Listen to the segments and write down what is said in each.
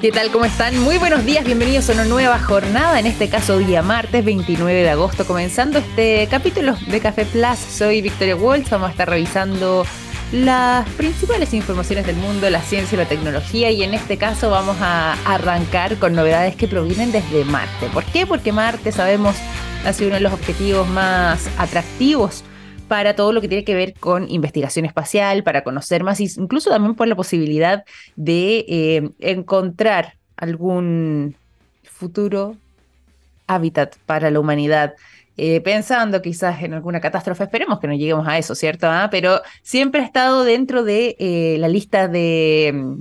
¿Qué tal? ¿Cómo están? Muy buenos días, bienvenidos a una nueva jornada, en este caso día martes 29 de agosto, comenzando este capítulo de Café Plus. Soy Victoria Walsh, vamos a estar revisando las principales informaciones del mundo, la ciencia y la tecnología y en este caso vamos a arrancar con novedades que provienen desde Marte. ¿Por qué? Porque Marte sabemos ha sido uno de los objetivos más atractivos para todo lo que tiene que ver con investigación espacial, para conocer más, incluso también por la posibilidad de eh, encontrar algún futuro hábitat para la humanidad. Eh, pensando quizás en alguna catástrofe, esperemos que no lleguemos a eso, ¿cierto? ¿Ah? Pero siempre ha estado dentro de eh, la lista de mm,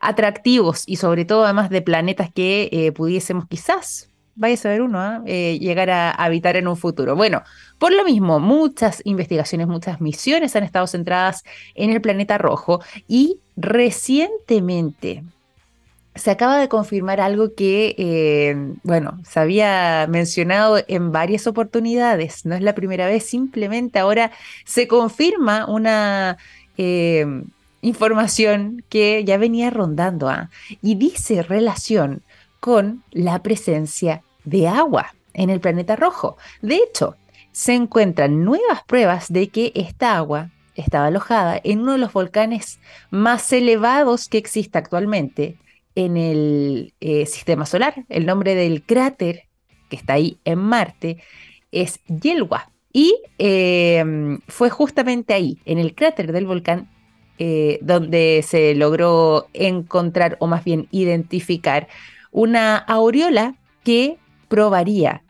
atractivos y sobre todo además de planetas que pudiésemos quizás vaya a saber uno, ¿ah? eh, llegar a habitar en un futuro. Bueno, por lo mismo, muchas investigaciones, muchas misiones han estado centradas en el planeta rojo y recientemente se acaba de confirmar algo que, eh, bueno, se había mencionado en varias oportunidades, no es la primera vez, simplemente ahora se confirma una... Eh, información que ya venía rondando ¿ah? y dice relación con la presencia de agua en el planeta rojo. De hecho, se encuentran nuevas pruebas de que esta agua estaba alojada en uno de los volcanes más elevados que existe actualmente en el eh, sistema solar. El nombre del cráter que está ahí en Marte es Yelwa. Y em, fue justamente ahí, en el cráter del volcán, eh, donde se logró encontrar, o más bien identificar, una aureola que probaría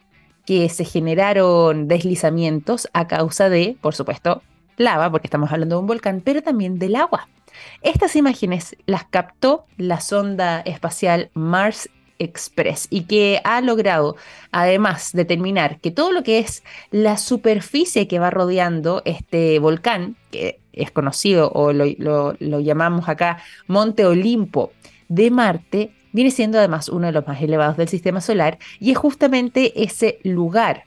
que se generaron deslizamientos a causa de, por supuesto, lava, porque estamos hablando de un volcán, pero también del agua. Estas imágenes las captó la sonda espacial Mars Express y que ha logrado además determinar que todo lo que es la superficie que va rodeando este volcán, que es conocido o lo, llamamos acá Monte Olimpo de Marte, viene siendo además uno de los más elevados del sistema solar y es justamente ese lugar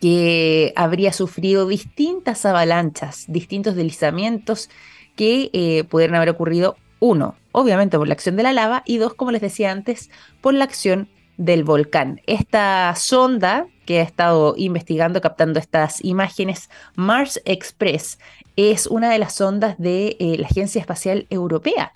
que habría sufrido distintas avalanchas, distintos deslizamientos que eh, pudieran haber ocurrido, uno, obviamente por la acción de la lava, y dos, como les decía antes, por la acción del volcán. Esta sonda que ha estado investigando, captando estas imágenes, Mars Express, es una de las sondas de eh, la Agencia Espacial Europea.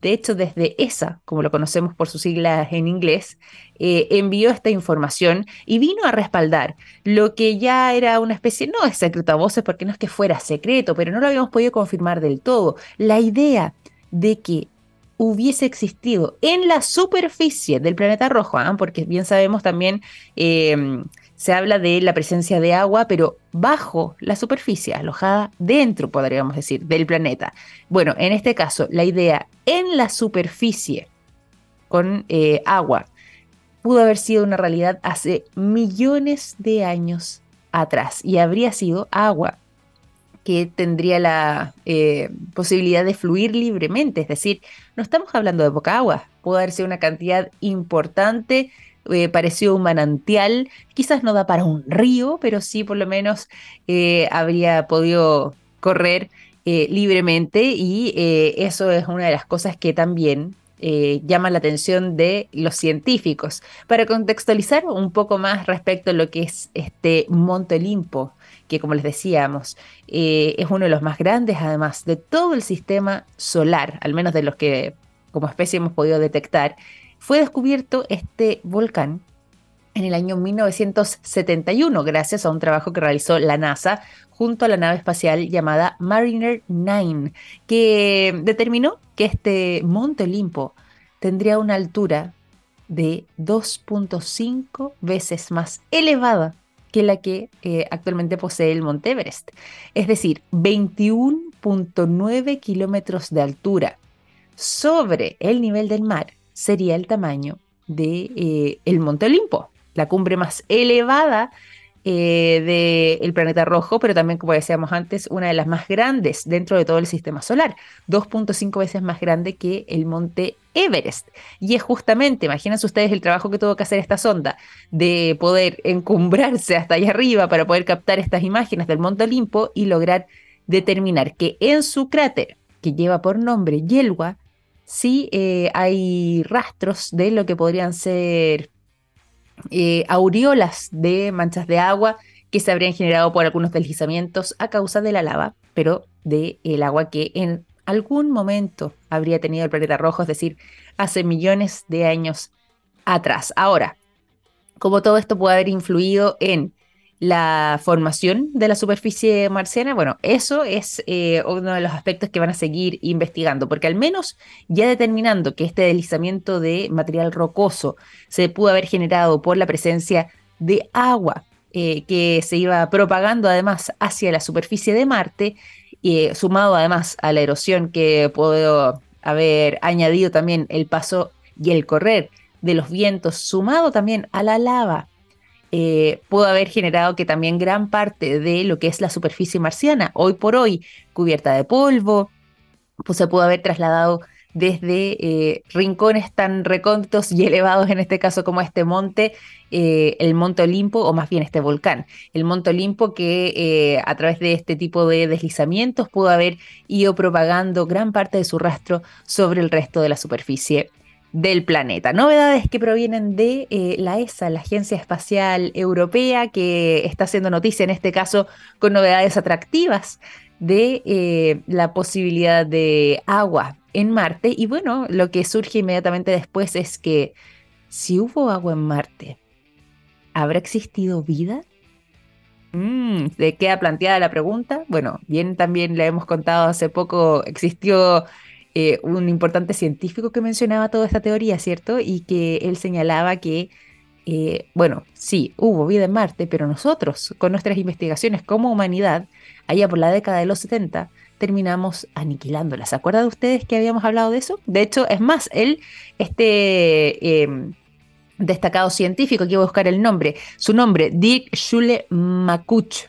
De hecho, desde ESA, como lo conocemos por sus siglas en inglés, eh, envió esta información y vino a respaldar lo que ya era una especie, no es secreto a voces porque no es que fuera secreto, pero no lo habíamos podido confirmar del todo. La idea de que hubiese existido en la superficie del planeta rojo, ¿ah? porque bien sabemos también em, se habla de la presencia de agua, pero bajo la superficie, alojada dentro, podríamos decir, del planeta. Bueno, en este caso, la idea en la superficie con eh, agua pudo haber sido una realidad hace millones de años atrás y habría sido agua que tendría la eh, posibilidad de fluir libremente, es decir, no estamos hablando de poca agua, pudo haber sido una cantidad importante eh, pareció un manantial, quizás no da para un río, pero sí por lo menos eh, habría podido correr eh, libremente y eso es una de las cosas que también llama la atención de los científicos. Para contextualizar un poco más respecto a lo que es este Monte Olimpo, que como les decíamos, es uno de los más grandes además de todo el sistema solar, al menos de los que como especie hemos podido detectar, fue descubierto este volcán en el año 1971 gracias a un trabajo que realizó la NASA junto a la nave espacial llamada Mariner 9, que determinó que este Monte Olimpo tendría una altura de 2.5 veces más elevada que la que eh, actualmente posee el Monte Everest, es decir, 21.9 kilómetros de altura sobre el nivel del mar sería el tamaño de eh, el Monte Olimpo, la cumbre más elevada eh, del planeta rojo, pero también, como decíamos antes, una de las más grandes dentro de todo el sistema solar, 2.5 veces más grande que el monte Everest. Y es justamente, imagínense ustedes el trabajo que tuvo que hacer esta sonda de poder encumbrarse hasta allá arriba para poder captar estas imágenes del monte Olimpo y lograr determinar que en su cráter, que lleva por nombre Yelwa, sí eh, hay rastros de lo que podrían ser eh, aureolas de manchas de agua que se habrían generado por algunos deslizamientos a causa de la lava, pero del el agua que en algún momento habría tenido el planeta rojo, es decir, hace millones de años atrás. Ahora, como todo esto puede haber influido en la formación de la superficie marciana, bueno, eso es eh, uno de los aspectos que van a seguir investigando, porque al menos ya determinando que este deslizamiento de material rocoso se pudo haber generado por la presencia de agua eh, que se iba propagando además hacia la superficie de Marte, eh, sumado además a la erosión que pudo haber añadido también el paso y el correr de los vientos, sumado también a la lava eh, pudo haber generado que también gran parte de lo que es la superficie marciana, hoy por hoy cubierta de polvo, pues se pudo haber trasladado desde eh, rincones tan recónditos y elevados, en este caso como este monte, eh, el Monte Olimpo, o más bien este volcán, el Monte Olimpo que a través de este tipo de deslizamientos pudo haber ido propagando gran parte de su rastro sobre el resto de la superficie del planeta. Novedades que provienen de eh, la ESA, la Agencia Espacial Europea, que está haciendo noticia en este caso con novedades atractivas de eh, la posibilidad de agua en Marte. Y bueno, lo que surge inmediatamente después es que si hubo agua en Marte, ¿habrá existido vida? Mm, ¿De qué ha planteada la pregunta? Bueno, bien también le hemos contado hace poco, existió eh, un importante científico que mencionaba toda esta teoría, ¿cierto? Y que él señalaba que, eh, bueno, sí, hubo vida en Marte, pero nosotros, con nuestras investigaciones como humanidad, allá por la década de los 70, terminamos aniquilándola. ¿Se acuerdan de ustedes que habíamos hablado de eso? De hecho, es más, él, este em, destacado científico, voy a buscar el nombre, su nombre, Dirk Schule Makuch,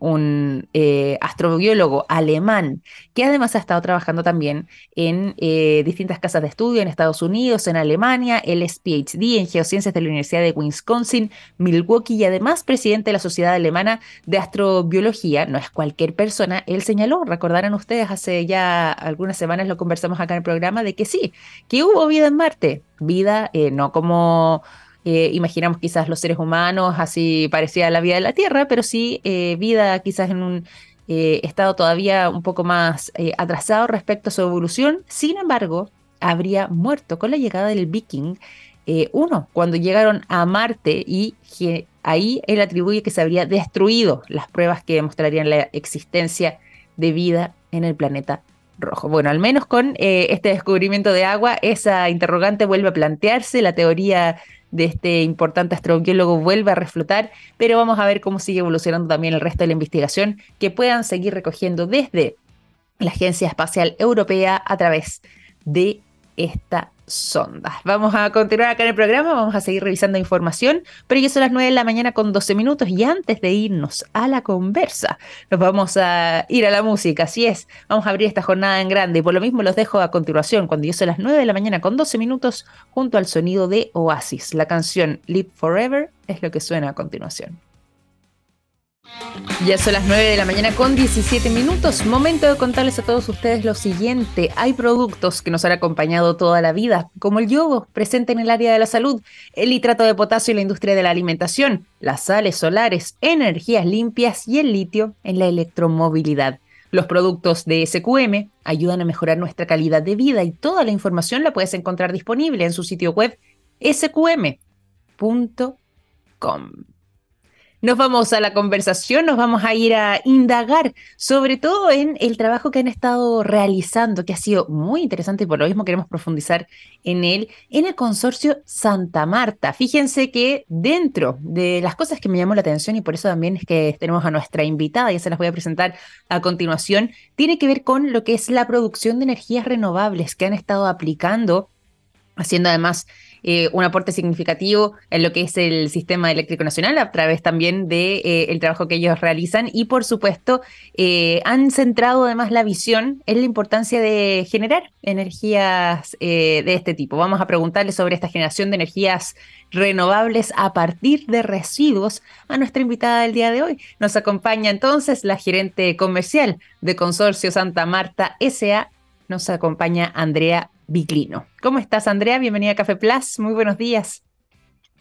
un eh, astrobiólogo alemán que además ha estado trabajando también en eh, distintas casas de estudio en Estados Unidos, en Alemania, él es PhD en geociencias de la Universidad de Wisconsin, Milwaukee y además presidente de la Sociedad Alemana de Astrobiología. No es cualquier persona, él señaló, recordarán ustedes, hace ya algunas semanas lo conversamos acá en el programa, de que sí, que hubo vida en Marte, vida eh, no como eh, imaginamos quizás los seres humanos, así parecía la vida de la Tierra, pero sí eh, vida quizás en un eh, estado todavía un poco más atrasado respecto a su evolución. Sin embargo, habría muerto con la llegada del viking uno, cuando llegaron a Marte y ahí él atribuye que se habría destruido las pruebas que demostrarían la existencia de vida en el planeta rojo. Bueno, al menos con este descubrimiento de agua, esa interrogante vuelve a plantearse, la teoría de este importante astrobiólogo vuelve a reflotar, pero vamos a ver cómo sigue evolucionando también el resto de la investigación que puedan seguir recogiendo desde la Agencia Espacial Europea a través de esta sondas. Vamos a continuar acá en el programa, vamos a seguir revisando información, pero ya son las 9 de la mañana con 12 minutos y antes de irnos a la conversa, nos vamos a ir a la música, así es, vamos a abrir esta jornada en grande y por lo mismo los dejo a continuación cuando ya son las 9 de la mañana con 12 minutos junto al sonido de Oasis. La canción Live Forever es lo que suena a continuación. Ya son las 9 de la mañana con 17 minutos. Momento de contarles a todos ustedes lo siguiente. Hay productos que nos han acompañado toda la vida, como el yogo, presente en el área de la salud, el nitrato de potasio en la industria de la alimentación, las sales solares, energías limpias y el litio en la electromovilidad. Los productos de SQM ayudan a mejorar nuestra calidad de vida y toda la información la puedes encontrar disponible en su sitio web sqm.com. Nos vamos a la conversación, nos vamos a ir a indagar sobre todo en el trabajo que han estado realizando, que ha sido muy interesante y por lo mismo queremos profundizar en él, en el consorcio Santa Marta. Fíjense que dentro de las cosas que me llamó la atención y por eso también es que tenemos a nuestra invitada, ya se las voy a presentar a continuación, tiene que ver con lo que es la producción de energías renovables que han estado aplicando, haciendo además eh, un aporte significativo en lo que es el sistema eléctrico nacional a través también del de, eh, trabajo que ellos realizan y por supuesto eh, han centrado además la visión en la importancia de generar energías de este tipo. Vamos a preguntarle sobre esta generación de energías renovables a partir de residuos a nuestra invitada del día de hoy. Nos acompaña entonces la gerente comercial de Consorcio Santa Marta SA, nos acompaña Andrea Viclino. ¿Cómo estás, Andrea? Bienvenida a Café Plus. Muy buenos días.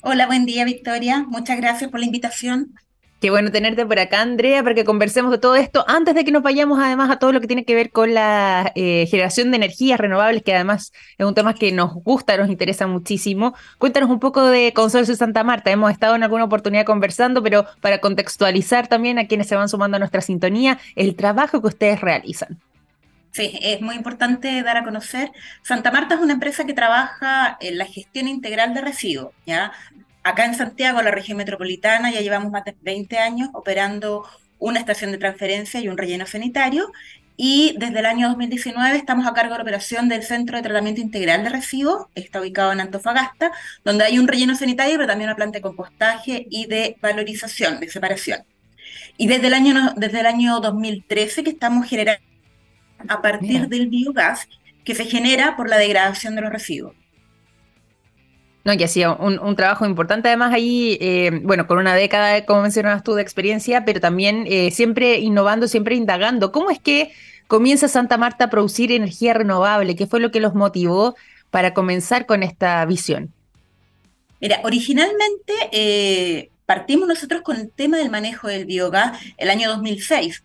Hola, buen día, Victoria. Muchas gracias por la invitación. Qué bueno tenerte por acá, Andrea, para que conversemos de todo esto antes de que nos vayamos además a todo lo que tiene que ver con la eh, generación de energías renovables, que además es un tema que nos gusta, nos interesa muchísimo. Cuéntanos un poco de Consorcio Santa Marta. Hemos estado en alguna oportunidad conversando, pero para contextualizar también a quienes se van sumando a nuestra sintonía, el trabajo que ustedes realizan. Sí, es muy importante dar a conocer. Santa Marta es una empresa que trabaja en la gestión integral de residuos, ¿ya? Acá en Santiago, la región metropolitana, ya llevamos más de 20 años operando una estación de transferencia y un relleno sanitario. Y desde el año 2019 estamos a cargo de la operación del Centro de Tratamiento Integral de Residuos, está ubicado en Antofagasta, donde hay un relleno sanitario, pero también una planta de compostaje y de valorización, de separación. Y desde el año, desde el año 2013 que estamos generando a partir del biogás que se genera por la degradación de los residuos. No, que ha sido un, trabajo importante además ahí, eh, bueno, con una década, como mencionabas tú, de experiencia, pero también eh, siempre innovando, siempre indagando. ¿Cómo es que comienza Santa Marta a producir energía renovable? ¿Qué fue lo que los motivó para comenzar con esta visión? Mira, originalmente eh, partimos nosotros con el tema del manejo del biogás el año 2006.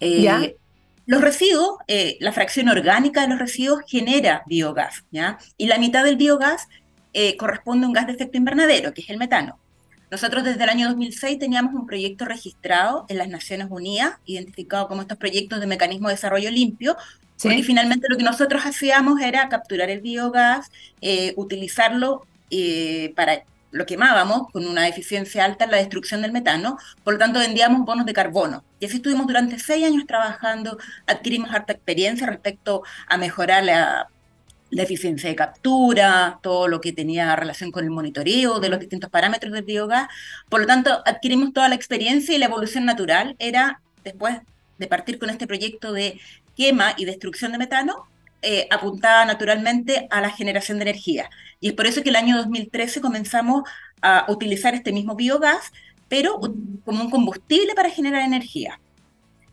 ¿Ya? Los residuos, la fracción orgánica de los residuos genera biogás, ¿ya? Y la mitad del biogás eh, corresponde a un gas de efecto invernadero, que es el metano. Nosotros desde el año 2006 teníamos un proyecto registrado en las Naciones Unidas, identificado como estos proyectos de mecanismo de desarrollo limpio, ¿Sí? porque finalmente lo que nosotros hacíamos era capturar el biogás, eh, utilizarlo eh, para lo quemábamos con una eficiencia alta en la destrucción del metano, por lo tanto vendíamos bonos de carbono. Y así estuvimos durante seis años trabajando, adquirimos harta experiencia respecto a mejorar la la eficiencia de captura, todo lo que tenía relación con el monitoreo de los distintos parámetros del biogás. Por lo tanto, adquirimos toda la experiencia y la evolución natural era, después de partir con este proyecto de quema y destrucción de metano, eh, apuntada naturalmente a la generación de energía. Y es por eso que el año 2013 comenzamos a utilizar este mismo biogás, pero como un combustible para generar energía.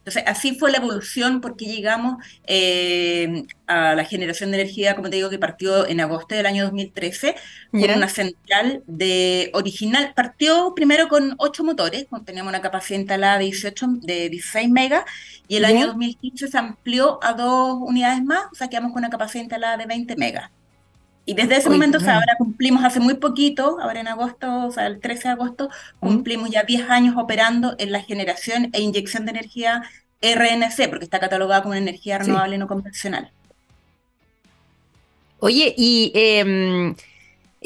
Entonces, así fue la evolución porque llegamos eh, a la generación de energía, como te digo, que partió en agosto del año 2013, con una central de original. Partió primero con ocho motores, teníamos una capacidad instalada de, 18, de 16 megas, y el año 2015 se amplió a dos unidades más, o sea, quedamos con una capacidad instalada de 20 megas. Y desde ese momento, o sea, ahora cumplimos hace muy poquito, ahora en agosto, o sea, el 13 de agosto, cumplimos ya 10 años operando en la generación e inyección de energía RNC, porque está catalogada como una energía renovable no convencional. Oye, y em,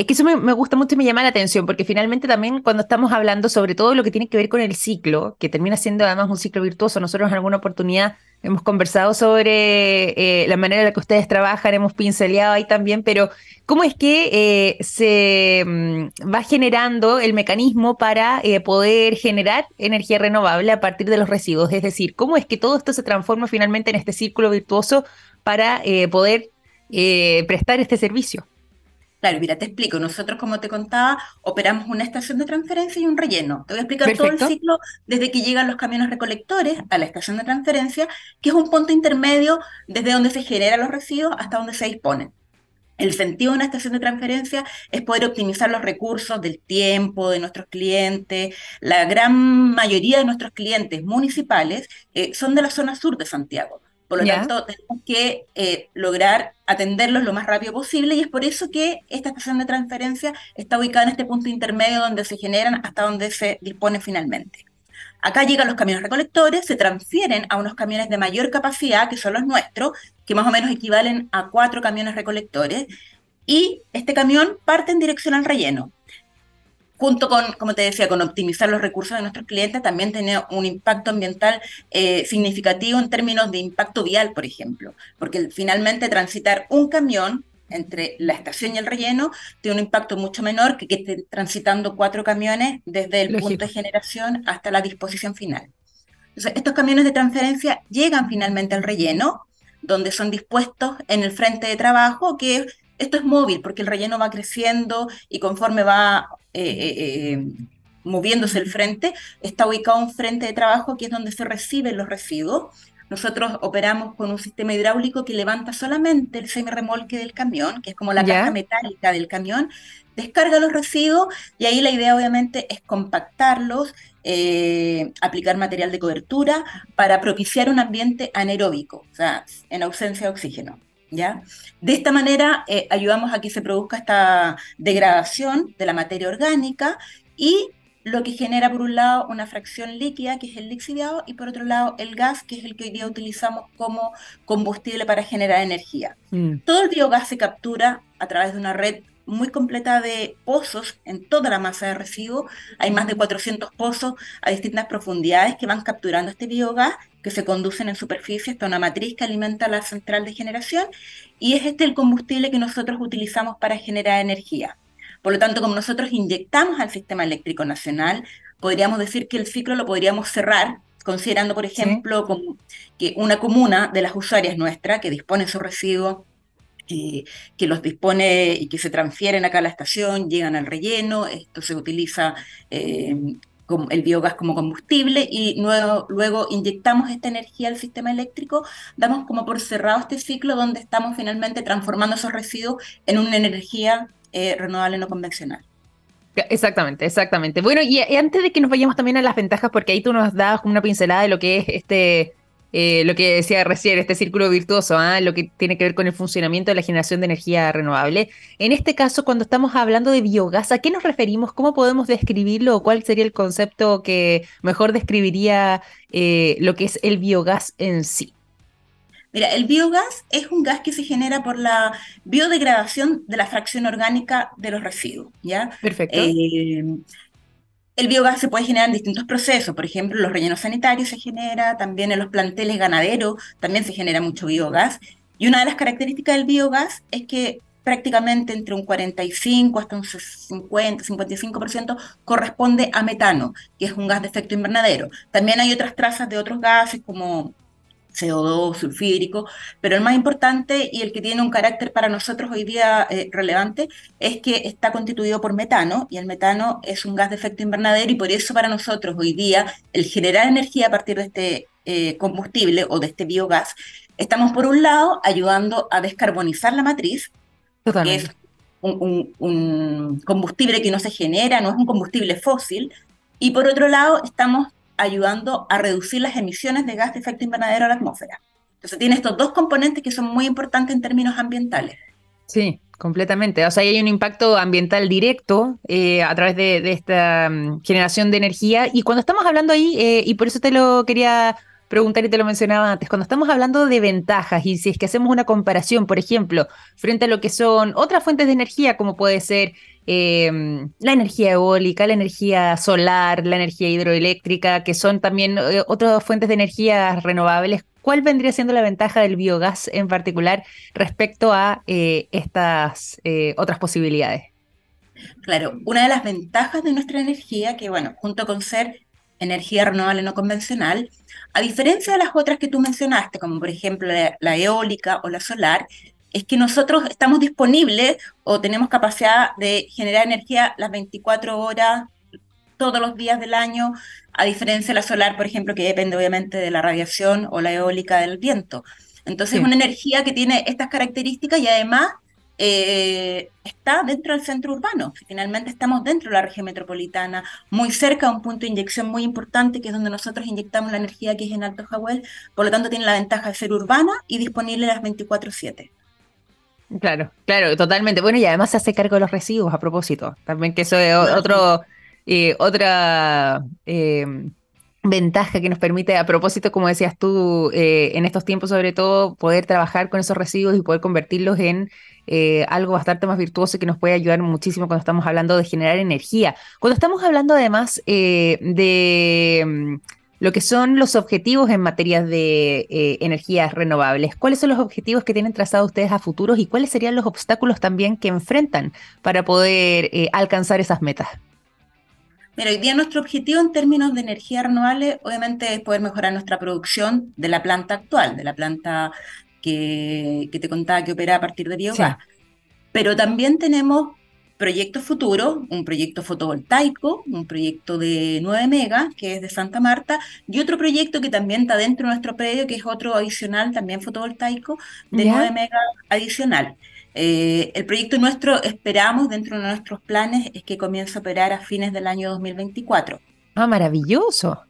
es que eso me, gusta mucho y me llama la atención, porque finalmente también cuando estamos hablando sobre todo lo que tiene que ver con el ciclo, que termina siendo además un ciclo virtuoso, nosotros en alguna oportunidad hemos conversado sobre eh, la manera en la que ustedes trabajan, hemos pinceleado ahí también, pero ¿cómo es que eh, se mm, va generando el mecanismo para eh, poder generar energía renovable a partir de los residuos? Es decir, ¿cómo es que todo esto se transforma finalmente en este círculo virtuoso para poder prestar este servicio? Claro, mira, te explico. Nosotros, como te contaba, operamos una estación de transferencia y un relleno. Te voy a explicar todo el ciclo desde que llegan los camiones recolectores a la estación de transferencia, que es un punto intermedio desde donde se generan los residuos hasta donde se disponen. El sentido de una estación de transferencia es poder optimizar los recursos del tiempo de nuestros clientes. La gran mayoría de nuestros clientes municipales eh, son de la zona sur de Santiago. Por lo tanto, tenemos que eh, lograr atenderlos lo más rápido posible y es por eso que esta estación de transferencia está ubicada en este punto intermedio donde se generan hasta donde se dispone finalmente. Acá llegan los camiones recolectores, se transfieren a unos camiones de mayor capacidad, que son los nuestros, que más o menos equivalen a cuatro camiones recolectores, y este camión parte en dirección al relleno junto con, como te decía, con optimizar los recursos de nuestros clientes, también tiene un impacto ambiental eh, significativo en términos de impacto vial, por ejemplo, porque finalmente transitar un camión entre la estación y el relleno tiene un impacto mucho menor que que esté transitando cuatro camiones desde el punto de generación hasta la disposición final. Entonces, estos camiones de transferencia llegan finalmente al relleno, donde son dispuestos en el frente de trabajo, que esto es móvil, porque el relleno va creciendo y conforme va eh, eh, eh, moviéndose el frente, está ubicado un frente de trabajo que es donde se reciben los residuos. nosotros operamos con un sistema hidráulico que levanta solamente el semi-remolque del camión, que es como la caja metálica del camión, descarga los residuos y ahí la idea obviamente es compactarlos, eh, aplicar material de cobertura para propiciar un ambiente anaeróbico, o sea, en ausencia de oxígeno. ¿Ya? De esta manera eh, ayudamos a que se produzca esta degradación de la materia orgánica y lo que genera por un lado una fracción líquida, que es el lixiviado, y por otro lado el gas, que es el que hoy día utilizamos como combustible para generar energía. Mm. Todo el biogás se captura a través de una red muy completa de pozos en toda la masa de residuos. Hay más de 400 pozos a distintas profundidades que van capturando este biogás que se conducen en superficie hasta una matriz que alimenta la central de generación y es este el combustible que nosotros utilizamos para generar energía. Por lo tanto, como nosotros inyectamos al sistema eléctrico nacional, podríamos decir que el ciclo lo podríamos cerrar considerando, por ejemplo, que una comuna de las usuarias nuestras que dispone su residuo, que los dispone y que se transfieren acá a la estación, llegan al relleno, esto se utiliza eh, el biogás como combustible y luego, luego inyectamos esta energía al sistema eléctrico, damos como por cerrado este ciclo donde estamos finalmente transformando esos residuos en una energía eh, renovable no convencional. Exactamente, exactamente. Bueno, y, antes de que nos vayamos también a las ventajas, porque ahí tú nos dabas una pincelada de lo que es este, eh, lo que decía recién, este círculo virtuoso, ¿ah? lo que tiene que ver con el funcionamiento de la generación de energía renovable. En este caso, cuando estamos hablando de biogás, ¿a qué nos referimos? ¿Cómo podemos describirlo? ¿O cuál sería el concepto que mejor describiría eh, lo que es el biogás en sí? Mira, el biogás es un gas que se genera por la biodegradación de la fracción orgánica de los residuos, ¿ya? Perfecto. El biogás se puede generar en distintos procesos, por ejemplo, los rellenos sanitarios se genera, también en los planteles ganaderos también se genera mucho biogás. Y una de las características del biogás es que prácticamente entre un 45 hasta un 50, 55% corresponde a metano, que es un gas de efecto invernadero. También hay otras trazas de otros gases como CO2, sulfídrico, pero el más importante y el que tiene un carácter para nosotros hoy día eh, relevante es que está constituido por metano y el metano es un gas de efecto invernadero y por eso para nosotros hoy día el generar energía a partir de este eh, combustible o de este biogás, estamos por un lado ayudando a descarbonizar la matriz, que es un combustible que no se genera, no es un combustible fósil, y por otro lado estamos ayudando a reducir las emisiones de gas de efecto invernadero a la atmósfera. Entonces tiene estos dos componentes que son muy importantes en términos ambientales. Sí, completamente. O sea, hay un impacto ambiental directo eh, a través de, esta mm, generación de energía. Y cuando estamos hablando ahí, eh, y por eso te lo quería preguntar y te lo mencionaba antes, cuando estamos hablando de ventajas y si es que hacemos una comparación, por ejemplo, frente a lo que son otras fuentes de energía, como puede ser Em, la energía eólica, la energía solar, la energía hidroeléctrica, que son también eh, otras fuentes de energía renovables. ¿Cuál vendría siendo la ventaja del biogás en particular respecto a eh, estas eh, otras posibilidades? Claro, una de las ventajas de nuestra energía, que bueno, junto con ser energía renovable no convencional, a diferencia de las otras que tú mencionaste, como por ejemplo la eólica o la solar, es que nosotros estamos disponibles o tenemos capacidad de generar energía las 24 horas todos los días del año, a diferencia de la solar, por ejemplo, que depende obviamente de la radiación o la eólica del viento. Entonces es una energía que tiene estas características y además eh, está dentro del centro urbano. Finalmente estamos dentro de la región metropolitana, muy cerca a un punto de inyección muy importante, que es donde nosotros inyectamos la energía que es en Alto Jahuel. Por lo tanto, tiene la ventaja de ser urbana y disponible las 24/7. Claro, claro, totalmente. Bueno, y además se hace cargo de los residuos a propósito. También que eso es otro, eh, otra eh, ventaja que nos permite, a propósito, como decías tú, eh, en estos tiempos sobre todo, poder trabajar con esos residuos y poder convertirlos en algo bastante más virtuoso y que nos puede ayudar muchísimo cuando estamos hablando de generar energía. Cuando estamos hablando además de lo que son los objetivos en materia de eh, energías renovables. ¿Cuáles son los objetivos que tienen trazados ustedes a futuros y cuáles serían los obstáculos también que enfrentan para poder eh, alcanzar esas metas? Mira, hoy día nuestro objetivo en términos de energía renovable obviamente es poder mejorar nuestra producción de la planta actual, de la planta que, te contaba que opera a partir de biogás. Pero también tenemos proyectos futuros, un proyecto fotovoltaico, un proyecto de 9 megas, que es de Santa Marta, y otro proyecto que también está dentro de nuestro predio, que es otro adicional, también fotovoltaico, de 9 megas adicional. Eh, el proyecto nuestro, esperamos, dentro de nuestros planes, es que comience a operar a fines del año 2024. Ah, maravilloso.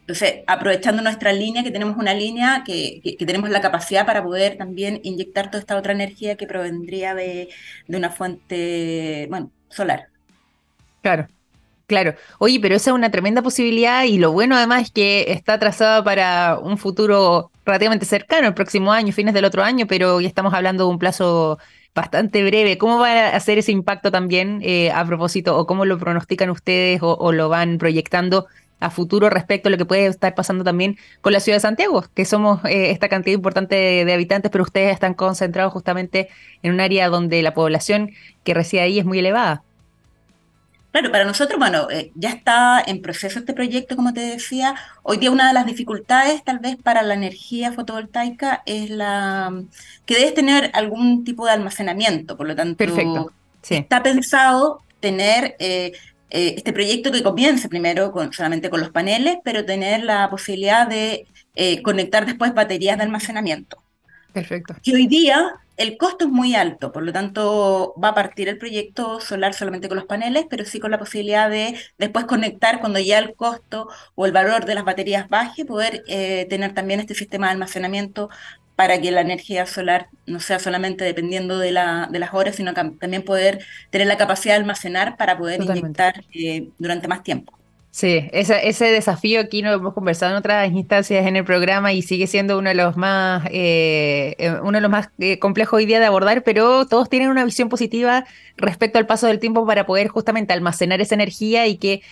Entonces, aprovechando nuestra línea, que tenemos una línea que, tenemos la capacidad para poder también inyectar toda esta otra energía que provendría de, una fuente, bueno, solar. Claro, Claro, oye, pero esa es una tremenda posibilidad y lo bueno además es que está trazada para un futuro relativamente cercano, el próximo año, fines del otro año, pero ya estamos hablando de un plazo bastante breve. ¿Cómo va a hacer ese impacto también eh, a propósito o cómo lo pronostican ustedes o, lo van proyectando a futuro respecto a lo que puede estar pasando también con la ciudad de Santiago, que somos eh, esta cantidad importante de, habitantes, pero ustedes están concentrados justamente en un área donde la población que reside ahí es muy elevada. Claro, para nosotros, bueno, eh, ya está en proceso este proyecto, como te decía. Hoy día una de las dificultades tal vez para la energía fotovoltaica es la que debes tener algún tipo de almacenamiento, por lo tanto, Perfecto. está pensado tener eh, eh, este proyecto que comience primero con, solamente con los paneles, pero tener la posibilidad de eh, conectar después baterías de almacenamiento. Perfecto. Que hoy día el costo es muy alto, por lo tanto va a partir el proyecto solar solamente con los paneles, pero sí con la posibilidad de después conectar cuando ya el costo o el valor de las baterías baje, poder eh, tener también este sistema de almacenamiento para que la energía solar no sea solamente dependiendo de, la, de las horas, sino también poder tener la capacidad de almacenar para poder inyectar eh, durante más tiempo. Sí, ese, ese desafío aquí lo hemos conversado en otras instancias en el programa y sigue siendo uno de los más, eh, eh, uno de los más eh, complejos hoy día de abordar, pero todos tienen una visión positiva respecto al paso del tiempo para poder justamente almacenar esa energía y que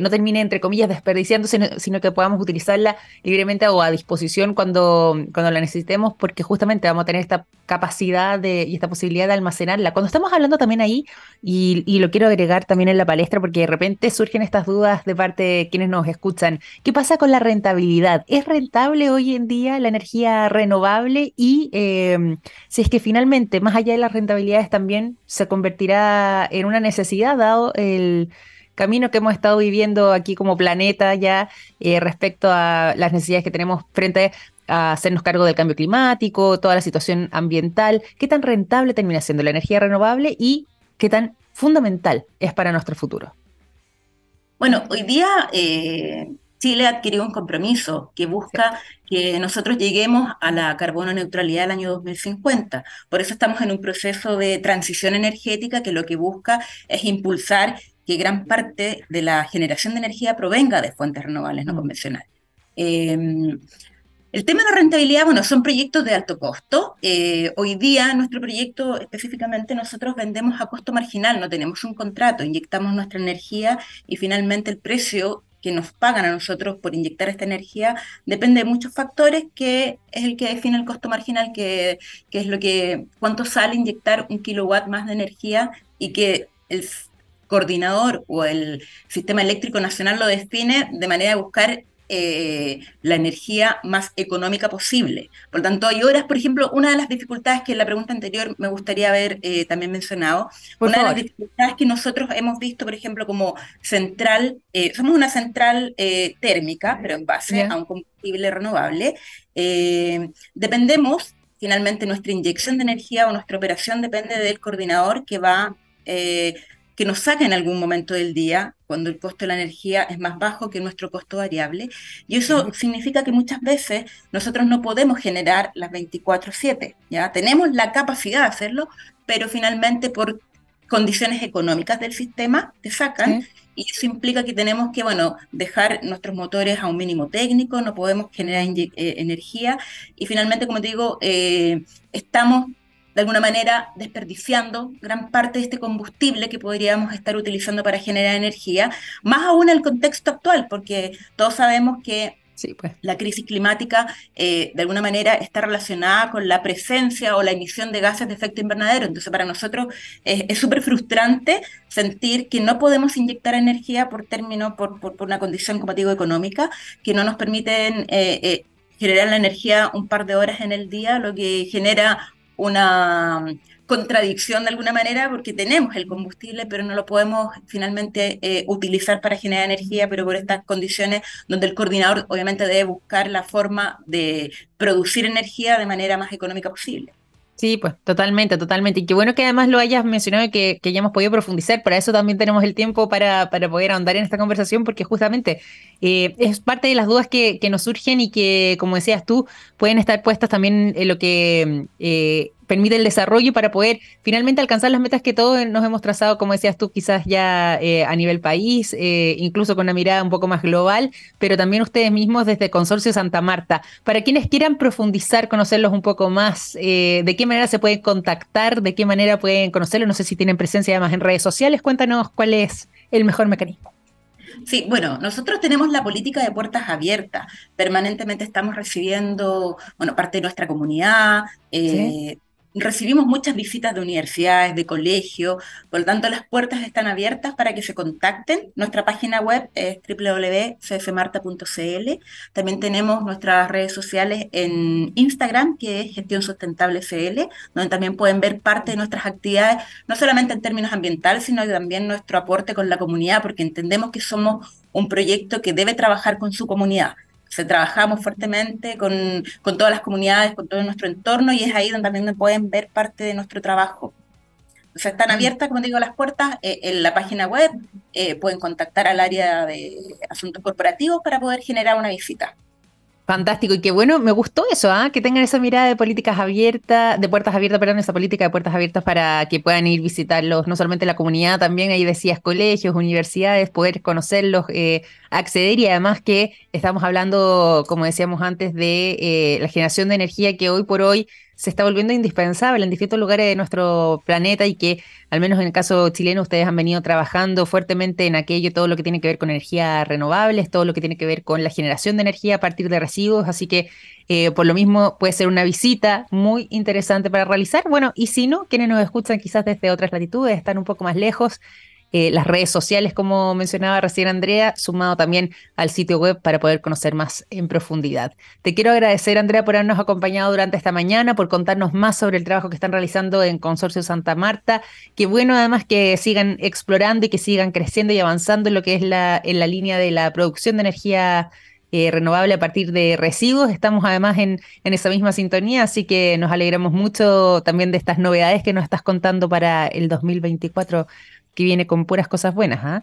no termine, entre comillas, desperdiciándose, sino, que podamos utilizarla libremente o a disposición cuando, cuando la necesitemos, porque justamente vamos a tener esta capacidad de, y esta posibilidad de almacenarla. Cuando estamos hablando también ahí, y, y lo quiero agregar también en la palestra, porque de repente surgen estas dudas de parte de quienes nos escuchan. ¿Qué pasa con la rentabilidad? ¿Es rentable hoy en día la energía renovable? Y em, si es que finalmente, más allá de las rentabilidades, también se convertirá en una necesidad, dado el camino que hemos estado viviendo aquí como planeta ya eh, respecto a las necesidades que tenemos frente a hacernos cargo del cambio climático, toda la situación ambiental, qué tan rentable termina siendo la energía renovable y qué tan fundamental es para nuestro futuro. Bueno, hoy día eh, Chile adquirió un compromiso que busca que nosotros lleguemos a la carbono neutralidad del año 2050. Por eso estamos en un proceso de transición energética que lo que busca es impulsar que gran parte de la generación de energía provenga de fuentes renovables no mm. convencionales. Em, el tema de la rentabilidad, bueno, son proyectos de alto costo. Eh, hoy día, nuestro proyecto específicamente, nosotros vendemos a costo marginal, no tenemos un contrato, inyectamos nuestra energía y finalmente el precio que nos pagan a nosotros por inyectar esta energía depende de muchos factores, que es el que define el costo marginal, que, que es lo que, cuánto sale inyectar un kilowatt más de energía y que el coordinador o el sistema eléctrico nacional lo define de manera de buscar eh, la energía más económica posible. Por lo tanto, hay horas, por ejemplo, una de las dificultades que en la pregunta anterior me gustaría haber eh, también mencionado, una de las dificultades que nosotros hemos visto, por ejemplo, como central, eh, somos una central térmica, pero en base a un combustible renovable, dependemos, finalmente, nuestra inyección de energía o nuestra operación depende del coordinador que va que nos saca en algún momento del día, cuando el costo de la energía es más bajo que nuestro costo variable. Y eso significa que muchas veces nosotros no podemos generar las 24/7, ¿ya? Tenemos la capacidad de hacerlo, pero finalmente por condiciones económicas del sistema te sacan. Y eso implica que tenemos que, bueno, dejar nuestros motores a un mínimo técnico, no podemos generar eh, energía. Y finalmente, como te digo, eh, estamos de alguna manera desperdiciando gran parte de este combustible que podríamos estar utilizando para generar energía, más aún en el contexto actual, porque todos sabemos que pues. La crisis climática, eh, de alguna manera, está relacionada con la presencia o la emisión de gases de efecto invernadero. Entonces, para nosotros es súper frustrante sentir que no podemos inyectar energía por término, por, por, una condición, como digo, económica, que no nos permiten eh, eh, generar la energía un par de horas en el día, lo que genera una contradicción de alguna manera porque tenemos el combustible, pero no lo podemos finalmente eh, utilizar para generar energía, pero por estas condiciones donde el coordinador obviamente debe buscar la forma de producir energía de manera más económica posible. Sí, pues totalmente, totalmente. Y qué bueno que además lo hayas mencionado y que, que hayamos podido profundizar. Para eso también tenemos el tiempo para, para poder ahondar en esta conversación, porque justamente eh, es parte de las dudas que, que, nos surgen y que, como decías tú, pueden estar puestas también en lo que eh, permite el desarrollo para poder finalmente alcanzar las metas que todos nos hemos trazado, como decías tú, quizás ya eh, a nivel país, eh, incluso con una mirada un poco más global, pero también ustedes mismos desde Consorcio Santa Marta. Para quienes quieran profundizar, conocerlos un poco más, eh, ¿de qué manera se pueden contactar? ¿De qué manera pueden conocerlos? No sé si tienen presencia además en redes sociales. Cuéntanos cuál es el mejor mecanismo. Sí, bueno, nosotros tenemos la política de puertas abiertas. Permanentemente estamos recibiendo, bueno, parte de nuestra comunidad, eh, recibimos muchas visitas de universidades, de colegios, por lo tanto las puertas están abiertas para que se contacten. Nuestra página web es www.cfmarta.cl. También tenemos nuestras redes sociales en Instagram, que es Gestión Sustentable CL, donde también pueden ver parte de nuestras actividades, no solamente en términos ambientales, sino también nuestro aporte con la comunidad, porque entendemos que somos un proyecto que debe trabajar con su comunidad se trabajamos fuertemente con, con, todas las comunidades, con todo nuestro entorno y es ahí donde también pueden ver parte de nuestro trabajo. O sea, están mm. abiertas, como digo, las puertas eh, en la página web, eh, pueden contactar al área de asuntos corporativos para poder generar una visita. Fantástico, y qué bueno, me gustó eso, ¿ah? que tengan esa mirada de políticas abiertas, de puertas abiertas, perdón, esa política de puertas abiertas para que puedan ir visitarlos, no solamente la comunidad, también ahí decías colegios, universidades, poder conocerlos, eh, acceder y además que estamos hablando, como decíamos antes, de eh, la generación de energía que hoy por hoy se está volviendo indispensable en distintos lugares de nuestro planeta y que, al menos en el caso chileno, ustedes han venido trabajando fuertemente en aquello, todo lo que tiene que ver con energías renovables, todo lo que tiene que ver con la generación de energía a partir de residuos, así que eh, por lo mismo puede ser una visita muy interesante para realizar. Bueno, y si no, quienes nos escuchan quizás desde otras latitudes, están un poco más lejos, eh, las redes sociales, como mencionaba recién Andrea, sumado también al sitio web para poder conocer más en profundidad. Te quiero agradecer, Andrea, por habernos acompañado durante esta mañana, por contarnos más sobre el trabajo que están realizando en Consorcio Santa Marta. Qué bueno además que sigan explorando y que sigan creciendo y avanzando en lo que es la, en la línea de la producción de energía eh, renovable a partir de residuos. Estamos además en, en, esa misma sintonía, así que nos alegramos mucho también de estas novedades que nos estás contando para el 2024 que viene con puras cosas buenas, ¿ah?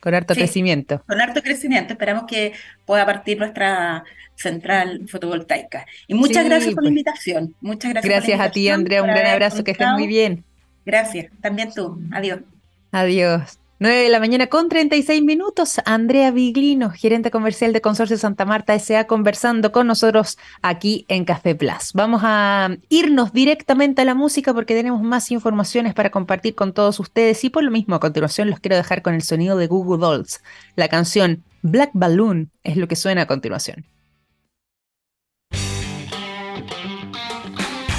Con harto crecimiento. Con harto crecimiento. Esperamos que pueda partir nuestra central fotovoltaica. Y muchas gracias por la pues. invitación. Muchas gracias. Gracias a ti, Andrea. Un gran abrazo. Que estés muy bien. Gracias. También tú. Adiós. Adiós. 9 de la mañana con 36 minutos. Andrea Viglino, gerente comercial de Consorcio Santa Marta S.A., conversando con nosotros aquí en Café Plus. Vamos a irnos directamente a la música porque tenemos más informaciones para compartir con todos ustedes y por lo mismo a continuación los quiero dejar con el sonido de Google Dolls. La canción Black Balloon es lo que suena a continuación.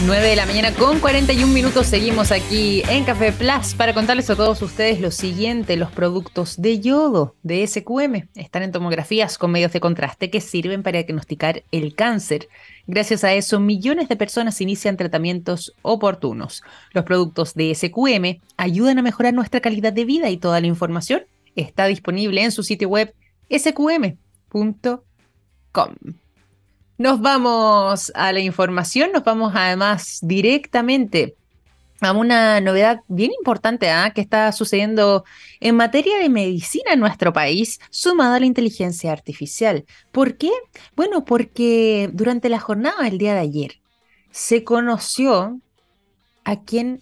9 de la mañana con 41 minutos seguimos aquí en Café Plus para contarles a todos ustedes lo siguiente, los productos de yodo de SQM están en tomografías con medios de contraste que sirven para diagnosticar el cáncer. Gracias a eso, millones de personas inician tratamientos oportunos. Los productos de SQM ayudan a mejorar nuestra calidad de vida y toda la información está disponible en su sitio web sqm.com. Nos vamos a la información, nos vamos además directamente a una novedad bien importante ¿ah? que está sucediendo en materia de medicina en nuestro país, sumada a la inteligencia artificial. ¿Por qué? Bueno, porque durante la jornada del día de ayer se conoció a quien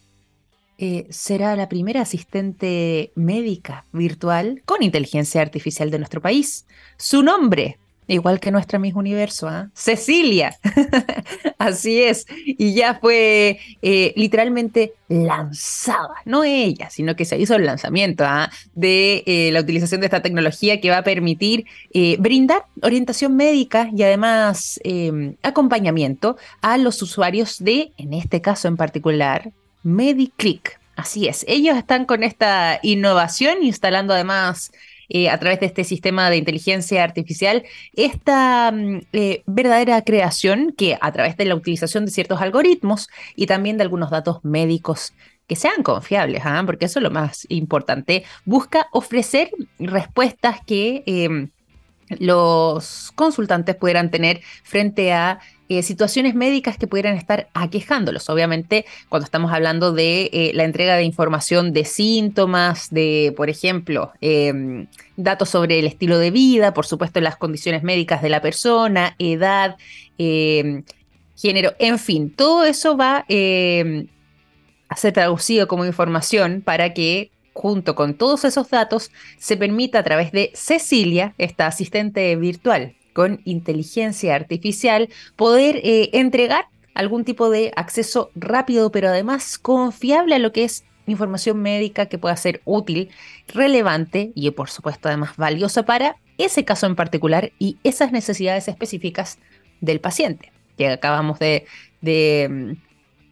eh, será la primera asistente médica virtual con inteligencia artificial de nuestro país. Su nombre, Igual que nuestra misma Universo, ¿ah? Cecilia. Así es. Y ya fue eh, literalmente lanzada, no ella, sino que se hizo el lanzamiento ¿ah? de eh, la utilización de esta tecnología que va a permitir eh, brindar orientación médica y además em, acompañamiento a los usuarios de, en este caso en particular, MediClick. Así es, ellos están con esta innovación instalando además eh, a través de este sistema de inteligencia artificial esta mm, eh, verdadera creación que a través de la utilización de ciertos algoritmos y también de algunos datos médicos que sean confiables, ¿ah? porque eso es lo más importante, busca ofrecer respuestas que em, los consultantes pudieran tener frente a eh, situaciones médicas que pudieran estar aquejándolos. Obviamente, cuando estamos hablando de eh, la entrega de información de síntomas, de, por ejemplo, em, datos sobre el estilo de vida, por supuesto, las condiciones médicas de la persona, edad, em, género, en fin, todo eso va em, a ser traducido como información para que junto con todos esos datos, se permita a través de Cecilia, esta asistente virtual con inteligencia artificial, poder eh, entregar algún tipo de acceso rápido, pero además confiable a lo que es información médica que pueda ser útil, relevante y por supuesto además valiosa para ese caso en particular y esas necesidades específicas del paciente. Que acabamos de, de mm,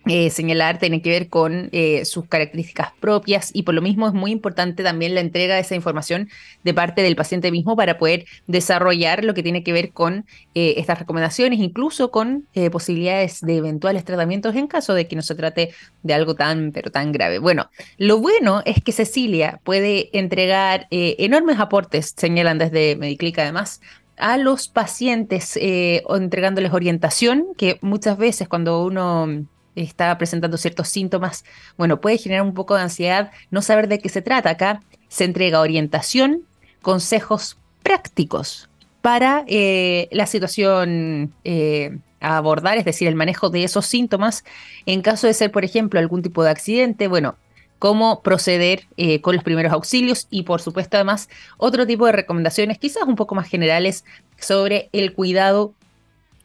eh, señalar tiene que ver con eh, sus características propias y por lo mismo es muy importante también la entrega de esa información de parte del paciente mismo para poder desarrollar lo que tiene que ver con eh, estas recomendaciones, incluso con posibilidades de eventuales tratamientos en caso de que no se trate de algo tan pero tan grave. Bueno, lo bueno es que Cecilia puede entregar enormes aportes, señalan desde Mediclic además, a los pacientes entregándoles orientación, que muchas veces cuando uno está presentando ciertos síntomas, bueno, puede generar un poco de ansiedad no saber de qué se trata. Acá se entrega orientación, consejos prácticos para eh, la situación eh, a abordar, es decir, el manejo de esos síntomas en caso de ser, por ejemplo, algún tipo de accidente, bueno, cómo proceder eh, con los primeros auxilios y, por supuesto, además, otro tipo de recomendaciones, quizás un poco más generales, sobre el cuidado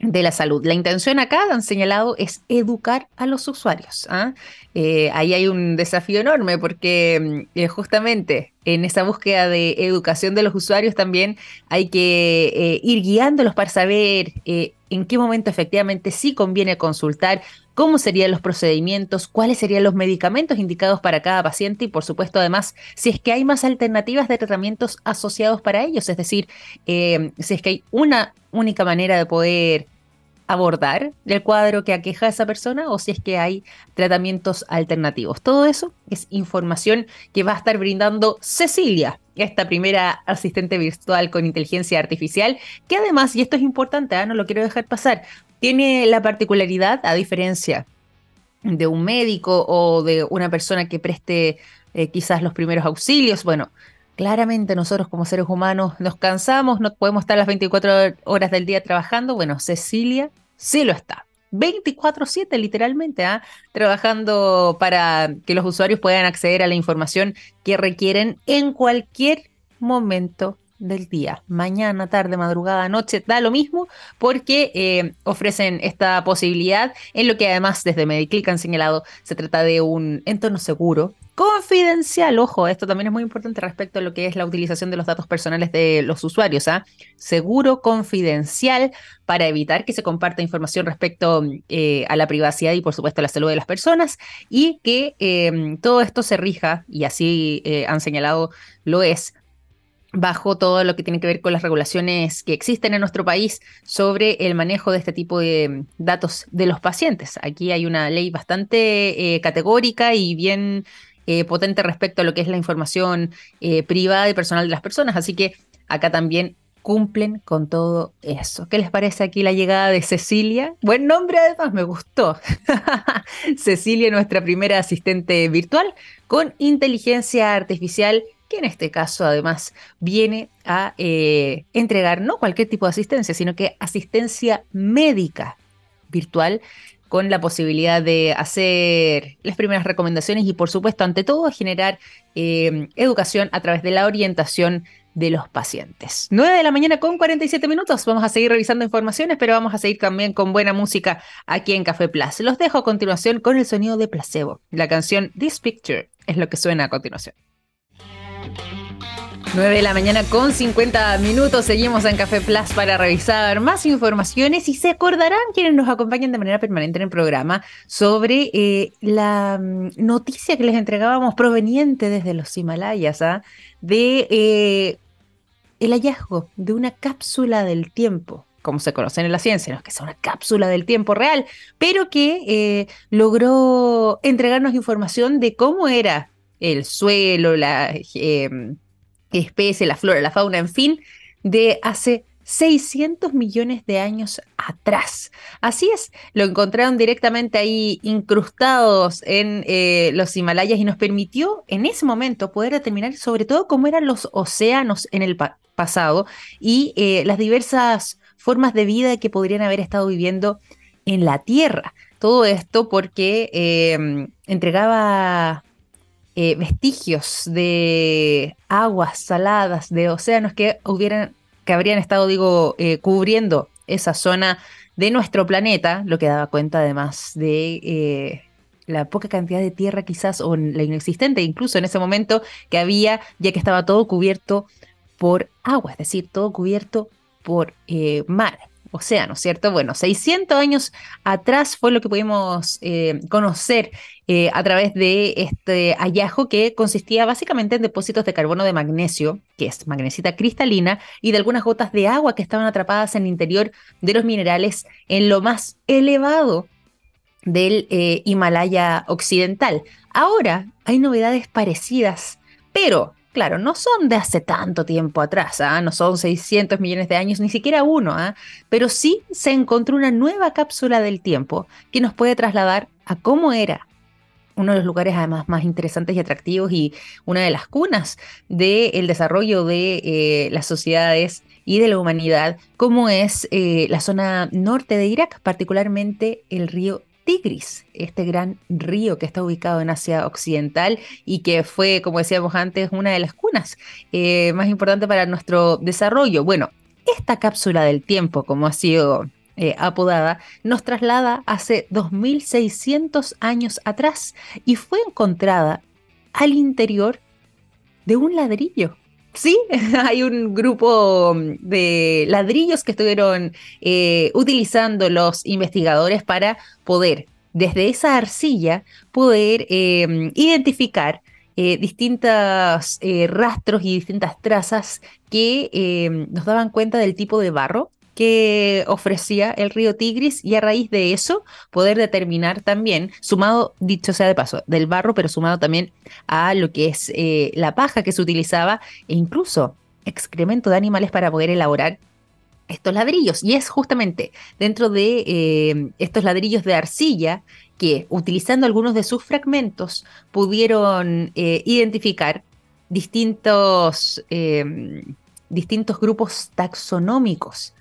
de la salud. La intención acá, han señalado, es educar a los usuarios. ¿ah? Eh, ahí hay un desafío enorme porque mm, eh, justamente en esa búsqueda de educación de los usuarios también hay que eh, ir guiándolos para saber en qué momento efectivamente sí conviene consultar, cómo serían los procedimientos, cuáles serían los medicamentos indicados para cada paciente y por supuesto además si es que hay más alternativas de tratamientos asociados para ellos, es decir, si es que hay una única manera de poder abordar el cuadro que aqueja a esa persona o si es que hay tratamientos alternativos. Todo eso es información que va a estar brindando Cecilia, esta primera asistente virtual con inteligencia artificial, que además, y esto es importante, ¿ah? no lo quiero dejar pasar, tiene la particularidad, a diferencia de un médico o de una persona que preste eh, quizás los primeros auxilios, bueno, Claramente nosotros como seres humanos nos cansamos, no podemos estar las 24 horas del día trabajando. Bueno, Cecilia sí lo está. 24/7 literalmente, ¿ah? trabajando para que los usuarios puedan acceder a la información que requieren en cualquier momento del día, mañana, tarde, madrugada, noche, da lo mismo porque eh, ofrecen esta posibilidad en lo que además desde Mediclick han señalado se trata de un entorno seguro, confidencial, ojo, esto también es muy importante respecto a lo que es la utilización de los datos personales de los usuarios, ¿ah? seguro, confidencial, para evitar que se comparta información respecto eh, a la privacidad y por supuesto a la salud de las personas y que eh, todo esto se rija, y así han señalado lo es, bajo todo lo que tiene que ver con las regulaciones que existen en nuestro país sobre el manejo de este tipo de datos de los pacientes. Aquí hay una ley bastante eh, categórica y bien eh, potente respecto a lo que es la información eh, privada y personal de las personas, así que acá también cumplen con todo eso. ¿Qué les parece aquí la llegada de Cecilia? Buen nombre además, me gustó. Cecilia, nuestra primera asistente virtual con inteligencia artificial que en este caso además viene a eh, entregar no cualquier tipo de asistencia, sino que asistencia médica virtual con la posibilidad de hacer las primeras recomendaciones y por supuesto, ante todo, generar eh, educación a través de la orientación de los pacientes. 9 de la mañana con 47 minutos. Vamos a seguir revisando informaciones, pero vamos a seguir también con buena música aquí en Café Plus. Los dejo a continuación con el sonido de placebo. La canción This Picture es lo que suena a continuación. 9 de la mañana con 50 minutos. Seguimos en Café Plus para revisar más informaciones y se acordarán quienes nos acompañan de manera permanente en el programa sobre eh, la mm, noticia que les entregábamos proveniente desde los Himalayas ¿ah? de eh, el hallazgo de una cápsula del tiempo como se conoce en la ciencia, ¿no? que es una cápsula del tiempo real, pero que eh, logró entregarnos información de cómo era el suelo, la especie, la flora, la fauna, en fin, de hace 600 millones de años atrás. Así es, lo encontraron directamente ahí incrustados en eh, los Himalayas y nos permitió en ese momento poder determinar sobre todo cómo eran los océanos en el pasado y las diversas formas de vida que podrían haber estado viviendo en la Tierra. Todo esto porque em, entregaba eh, vestigios de aguas saladas, de océanos que hubieran, que habrían estado, digo, eh, cubriendo esa zona de nuestro planeta, lo que daba cuenta además de eh, la poca cantidad de tierra quizás, o la inexistente incluso en ese momento que había, ya que estaba todo cubierto por agua, es decir, todo cubierto por eh, océano, ¿cierto? Bueno, 600 años atrás fue lo que pudimos eh, conocer eh, a través de este hallazgo que consistía básicamente en depósitos de carbono de magnesio, que es magnesita cristalina, y de algunas gotas de agua que estaban atrapadas en el interior de los minerales en lo más elevado del Himalaya occidental. Ahora hay novedades parecidas, pero claro, no son de hace tanto tiempo atrás, ¿ah? no son 600 millones de años, ni siquiera uno, ¿ah? pero sí se encontró una nueva cápsula del tiempo que nos puede trasladar a cómo era uno de los lugares además más interesantes y atractivos y una de las cunas del desarrollo de eh, las sociedades y de la humanidad, como es eh, la zona norte de Irak, particularmente el río Tigris, este gran río que está ubicado en Asia Occidental y que fue, como decíamos antes, una de las cunas eh, más importantes para nuestro desarrollo. Bueno, esta cápsula del tiempo, como ha sido eh, apodada, nos traslada hace 2600 años atrás y fue encontrada al interior de un ladrillo. Sí, hay un grupo de ladrillos que estuvieron eh, utilizando los investigadores para poder, desde esa arcilla, poder em, identificar eh, distintos eh, rastros y distintas trazas que em, nos daban cuenta del tipo de barro que ofrecía el río Tigris y a raíz de eso poder determinar también, sumado, dicho sea de paso, del barro, pero sumado también a lo que es eh, la paja que se utilizaba e incluso excremento de animales para poder elaborar estos ladrillos. Y es justamente dentro de eh, estos ladrillos de arcilla que, utilizando algunos de sus fragmentos, pudieron eh, identificar distintos, distintos grupos taxonómicos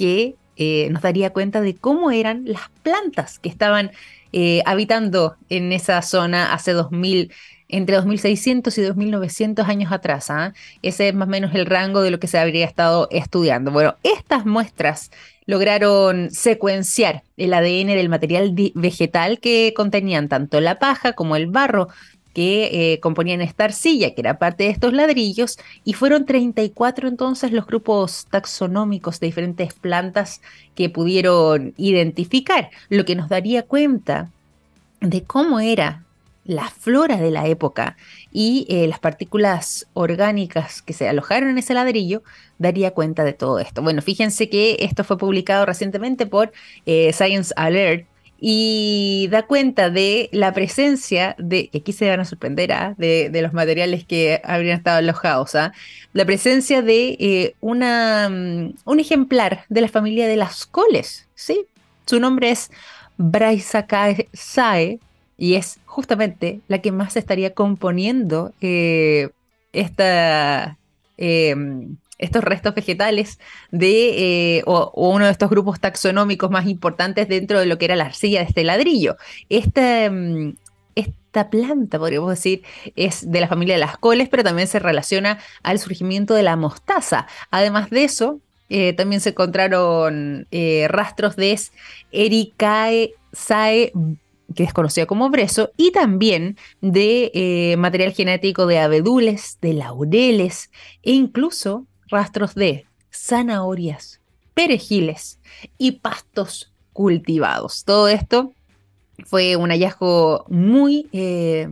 que eh, nos daría cuenta de cómo eran las plantas que estaban eh, habitando en esa zona hace 2000, entre 2600 y 2900 años atrás. ¿ah? Ese es más o menos el rango de lo que se habría estado estudiando. Bueno, estas muestras lograron secuenciar el ADN del material vegetal que contenían tanto la paja como el barro que eh, componían esta arcilla, que era parte de estos ladrillos, y fueron 34 entonces los grupos taxonómicos de diferentes plantas que pudieron identificar, lo que nos daría cuenta de cómo era la flora de la época y eh, las partículas orgánicas que se alojaron en ese ladrillo, daría cuenta de todo esto. Bueno, fíjense que esto fue publicado recientemente por eh, Science Alert y da cuenta de la presencia de, que aquí se van a sorprender, ¿ah? de, los materiales que habrían estado alojados, ¿ah? la presencia de eh, una, mm, un ejemplar de la familia de las coles, ¿sí? Su nombre es Sae y es justamente la que más estaría componiendo eh, esta... Estos restos vegetales de, eh, o, uno de estos grupos taxonómicos más importantes dentro de lo que era la arcilla de este ladrillo. Esta, mm, esta planta, podríamos decir, es de la familia de las coles, pero también se relaciona al surgimiento de la mostaza. Además de eso, eh, también se encontraron eh, rastros de Ericae sae que es conocida como brezo, y también de material genético de abedules, de laureles e incluso rastros de zanahorias, perejiles y pastos cultivados. Todo esto fue un hallazgo muy, eh,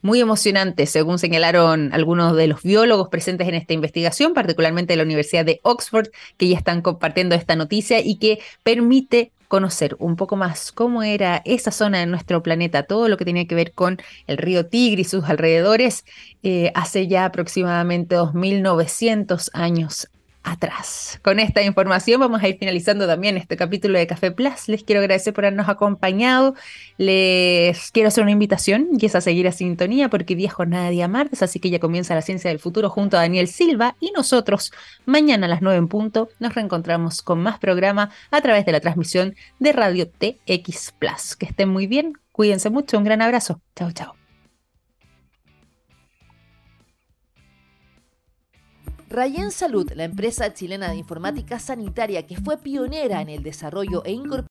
muy emocionante, según señalaron algunos de los biólogos presentes en esta investigación, particularmente de la Universidad de Oxford, que ya están compartiendo esta noticia y que permite conocer un poco más cómo era esa zona de nuestro planeta, todo lo que tenía que ver con el río Tigre y sus alrededores, eh, hace ya aproximadamente 2.900 años atrás. Con esta información vamos a ir finalizando también este capítulo de Café Plus. Les quiero agradecer por habernos acompañado. Les quiero hacer una invitación y es a seguir a sintonía porque día jornada día martes, así que ya comienza la ciencia del futuro junto a Daniel Silva y nosotros mañana a las 9 en punto nos reencontramos con más programa a través de la transmisión de Radio TX Plus. Que estén muy bien, cuídense mucho, un gran abrazo. Chao, chao. Rayen Salud, la empresa chilena de informática sanitaria que fue pionera en el desarrollo e incorporación